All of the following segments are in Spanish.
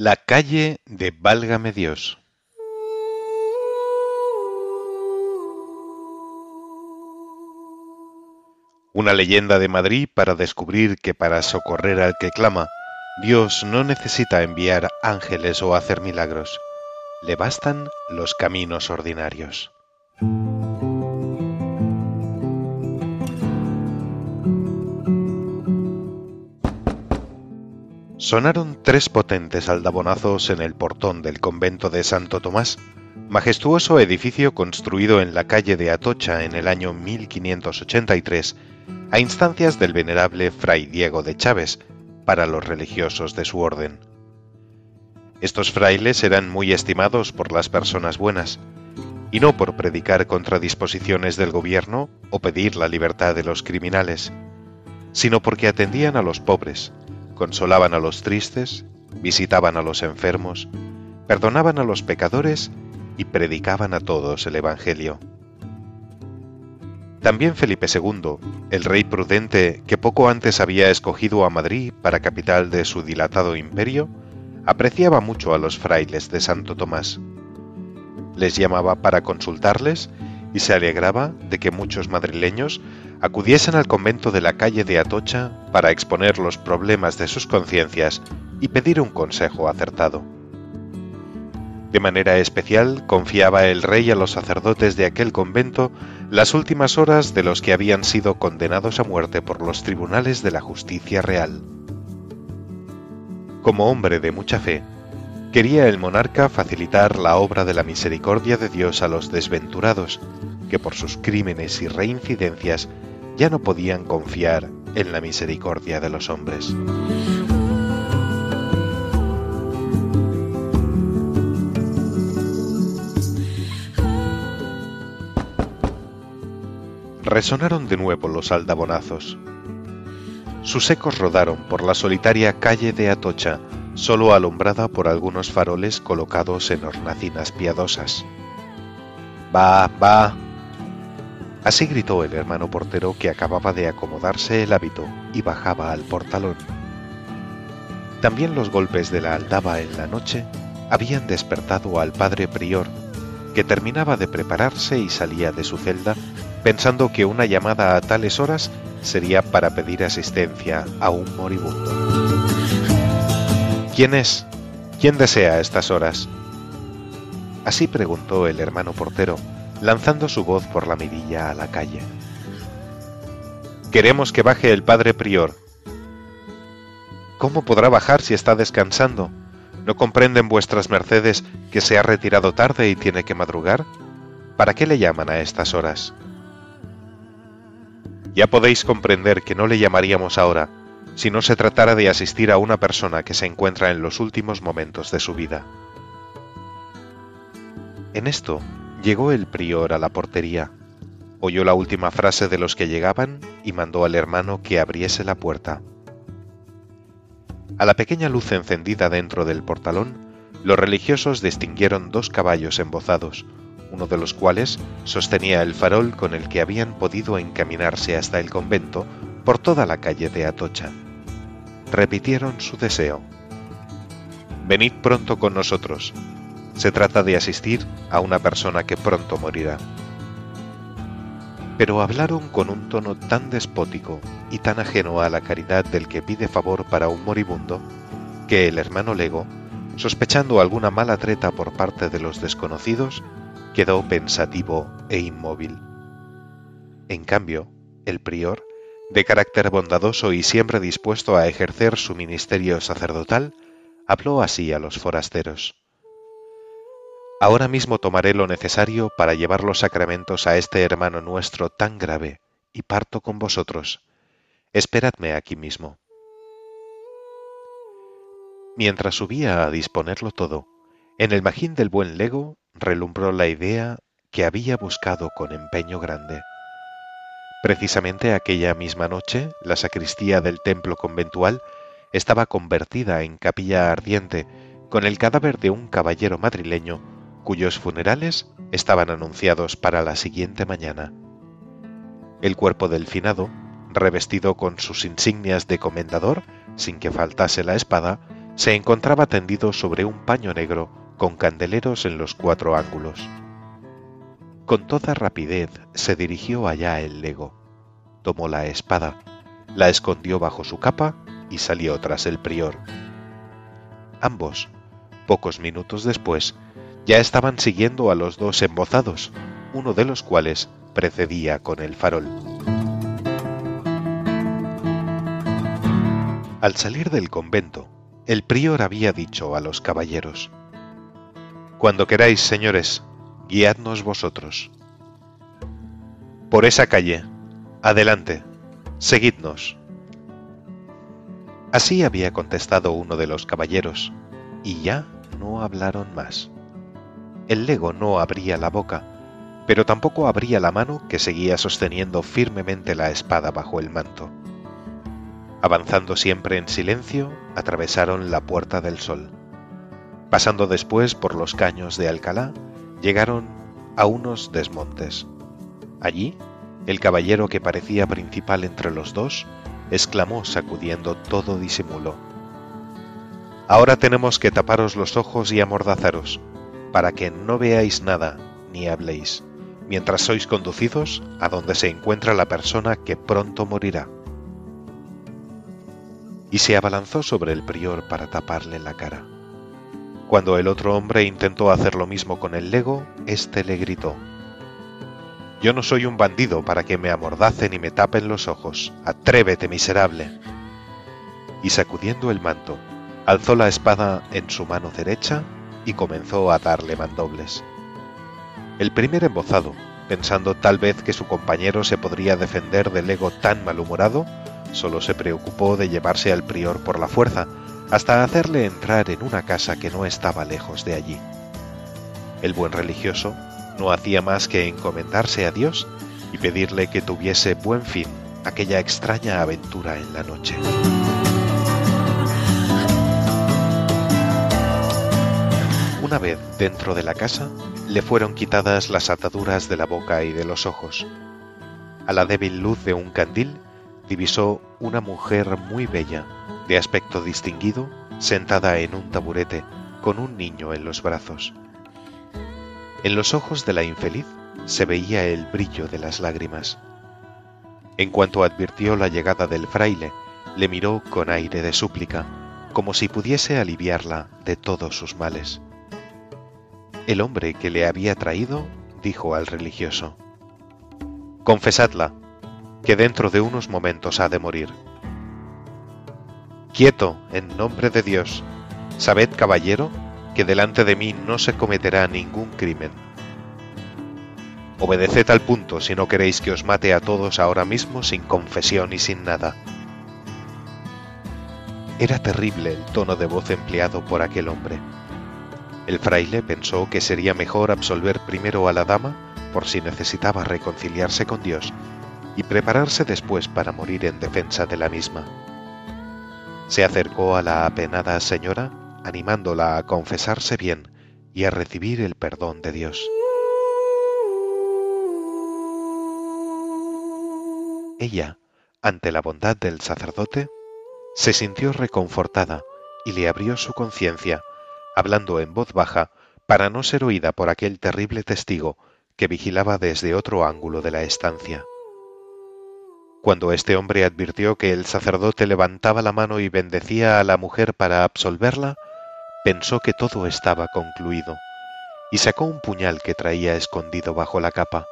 La calle de Válgame Dios. Una leyenda de Madrid para descubrir que para socorrer al que clama, Dios no necesita enviar ángeles o hacer milagros. Le bastan los caminos ordinarios. Sonaron tres potentes aldabonazos en el portón del convento de Santo Tomás, majestuoso edificio construido en la calle de Atocha en el año 1583 a instancias del venerable fray Diego de Chávez para los religiosos de su orden. Estos frailes eran muy estimados por las personas buenas, y no por predicar contra disposiciones del gobierno o pedir la libertad de los criminales, sino porque atendían a los pobres, consolaban a los tristes, visitaban a los enfermos, perdonaban a los pecadores y predicaban a todos el Evangelio. También Felipe II, el rey prudente que poco antes había escogido a Madrid para capital de su dilatado imperio, apreciaba mucho a los frailes de Santo Tomás. Les llamaba para consultarles y se alegraba de que muchos madrileños acudiesen al convento de la calle de Atocha para exponer los problemas de sus conciencias y pedir un consejo acertado. De manera especial confiaba el rey a los sacerdotes de aquel convento las últimas horas de los que habían sido condenados a muerte por los tribunales de la justicia real. Como hombre de mucha fe, quería el monarca facilitar la obra de la misericordia de Dios a los desventurados, que por sus crímenes y reincidencias ya no podían confiar en la misericordia de los hombres. resonaron de nuevo los aldabonazos. Sus ecos rodaron por la solitaria calle de Atocha, solo alumbrada por algunos faroles colocados en hornacinas piadosas. Va, va. Así gritó el hermano portero que acababa de acomodarse el hábito y bajaba al portalón. También los golpes de la aldaba en la noche habían despertado al padre prior, que terminaba de prepararse y salía de su celda pensando que una llamada a tales horas sería para pedir asistencia a un moribundo. ¿Quién es? ¿Quién desea a estas horas? Así preguntó el hermano portero, lanzando su voz por la mirilla a la calle. Queremos que baje el padre prior. ¿Cómo podrá bajar si está descansando? ¿No comprenden vuestras mercedes que se ha retirado tarde y tiene que madrugar? ¿Para qué le llaman a estas horas? Ya podéis comprender que no le llamaríamos ahora si no se tratara de asistir a una persona que se encuentra en los últimos momentos de su vida. En esto llegó el prior a la portería, oyó la última frase de los que llegaban y mandó al hermano que abriese la puerta. A la pequeña luz encendida dentro del portalón, los religiosos distinguieron dos caballos embozados, uno de los cuales sostenía el farol con el que habían podido encaminarse hasta el convento por toda la calle de Atocha. Repitieron su deseo. Venid pronto con nosotros. Se trata de asistir a una persona que pronto morirá. Pero hablaron con un tono tan despótico y tan ajeno a la caridad del que pide favor para un moribundo, que el hermano Lego, sospechando alguna mala treta por parte de los desconocidos, quedó pensativo e inmóvil. En cambio, el prior, de carácter bondadoso y siempre dispuesto a ejercer su ministerio sacerdotal, habló así a los forasteros. Ahora mismo tomaré lo necesario para llevar los sacramentos a este hermano nuestro tan grave, y parto con vosotros. Esperadme aquí mismo. Mientras subía a disponerlo todo, En el magín del buen lego relumbró la idea que había buscado con empeño grande. Precisamente aquella misma noche, la sacristía del templo conventual estaba convertida en capilla ardiente con el cadáver de un caballero madrileño cuyos funerales estaban anunciados para la siguiente mañana. El cuerpo del finado, revestido con sus insignias de comendador, sin que faltase la espada, se encontraba tendido sobre un paño negro con candeleros en los cuatro ángulos. Con toda rapidez se dirigió allá el lego, tomó la espada, la escondió bajo su capa y salió tras el prior. Ambos, pocos minutos después, ya estaban siguiendo a los dos embozados, uno de los cuales precedía con el farol. Al salir del convento, el prior había dicho a los caballeros, Cuando queráis, señores, guiadnos vosotros. Por esa calle, adelante, seguidnos. Así había contestado uno de los caballeros, y ya no hablaron más. El lego no abría la boca, pero tampoco abría la mano que seguía sosteniendo firmemente la espada bajo el manto. Avanzando siempre en silencio, atravesaron la Puerta del Sol. Pasando después por los caños de Alcalá, llegaron a unos desmontes. Allí, el caballero que parecía principal entre los dos, exclamó sacudiendo todo disimulo. Ahora tenemos que taparos los ojos y amordazaros, para que no veáis nada ni habléis, mientras sois conducidos a donde se encuentra la persona que pronto morirá y se abalanzó sobre el prior para taparle la cara. Cuando el otro hombre intentó hacer lo mismo con el lego, éste le gritó Yo no soy un bandido para que me amordacen y me tapen los ojos. Atrévete, miserable. Y sacudiendo el manto, alzó la espada en su mano derecha y comenzó a darle mandobles. El primer embozado, pensando tal vez que su compañero se podría defender del ego tan malhumorado, Solo se preocupó de llevarse al prior por la fuerza, hasta hacerle entrar en una casa que no estaba lejos de allí. El buen religioso no hacía más que encomendarse a Dios y pedirle que tuviese buen fin aquella extraña aventura en la noche. Una vez dentro de la casa, le fueron quitadas las ataduras de la boca y de los ojos. A la débil luz de un candil divisó una mujer muy bella, de aspecto distinguido, sentada en un taburete, con un niño en los brazos. En los ojos de la infeliz se veía el brillo de las lágrimas. En cuanto advirtió la llegada del fraile, le miró con aire de súplica, como si pudiese aliviarla de todos sus males. El hombre que le había traído dijo al religioso, Confesadla, que dentro de unos momentos ha de morir. Quieto, en nombre de Dios. Sabed, caballero, que delante de mí no se cometerá ningún crimen. Obedeced al punto si no queréis que os mate a todos ahora mismo sin confesión y sin nada. Era terrible el tono de voz empleado por aquel hombre. El fraile pensó que sería mejor absolver primero a la dama por si necesitaba reconciliarse con Dios y prepararse después para morir en defensa de la misma. Se acercó a la apenada señora, animándola a confesarse bien y a recibir el perdón de Dios. Ella, ante la bondad del sacerdote, se sintió reconfortada y le abrió su conciencia, hablando en voz baja para no ser oída por aquel terrible testigo que vigilaba desde otro ángulo de la estancia. Cuando este hombre advirtió que el sacerdote levantaba la mano y bendecía a la mujer para absolverla, pensó que todo estaba concluido, y sacó un puñal que traía escondido bajo la capa.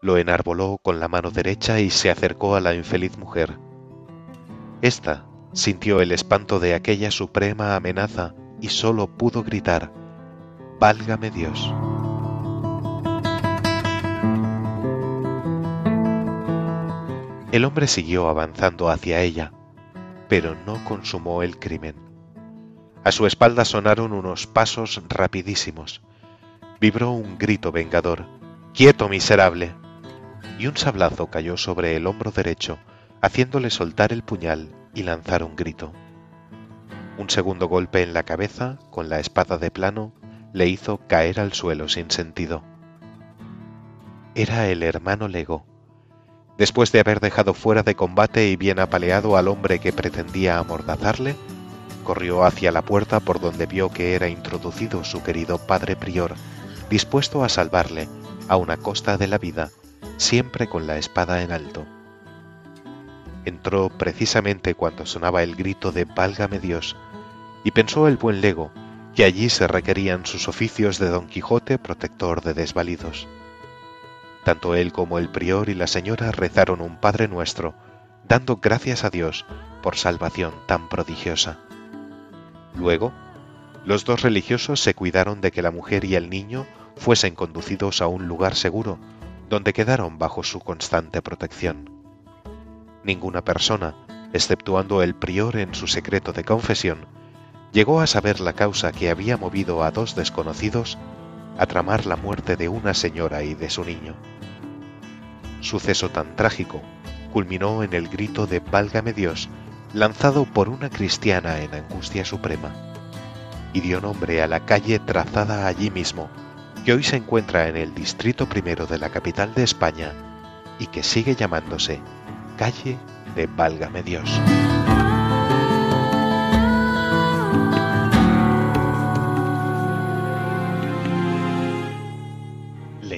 Lo enarboló con la mano derecha y se acercó a la infeliz mujer. Esta sintió el espanto de aquella suprema amenaza y sólo pudo gritar, Válgame Dios. El hombre siguió avanzando hacia ella, pero no consumó el crimen. A su espalda sonaron unos pasos rapidísimos. Vibró un grito vengador. ¡Quieto, miserable! Y un sablazo cayó sobre el hombro derecho, haciéndole soltar el puñal y lanzar un grito. Un segundo golpe en la cabeza, con la espada de plano, le hizo caer al suelo sin sentido. Era el hermano Lego. Después de haber dejado fuera de combate y bien apaleado al hombre que pretendía amordazarle, corrió hacia la puerta por donde vio que era introducido su querido padre prior, dispuesto a salvarle, a una costa de la vida, siempre con la espada en alto. Entró precisamente cuando sonaba el grito de Válgame Dios, y pensó el buen Lego que allí se requerían sus oficios de Don Quijote protector de desvalidos. Tanto él como el prior y la señora rezaron un Padre Nuestro, dando gracias a Dios por salvación tan prodigiosa. Luego, los dos religiosos se cuidaron de que la mujer y el niño fuesen conducidos a un lugar seguro, donde quedaron bajo su constante protección. Ninguna persona, exceptuando el prior en su secreto de confesión, llegó a saber la causa que había movido a dos desconocidos a tramar la muerte de una señora y de su niño. Suceso tan trágico culminó en el grito de Válgame Dios lanzado por una cristiana en angustia suprema, y dio nombre a la calle trazada allí mismo, que hoy se encuentra en el distrito primero de la capital de España y que sigue llamándose Calle de Válgame Dios.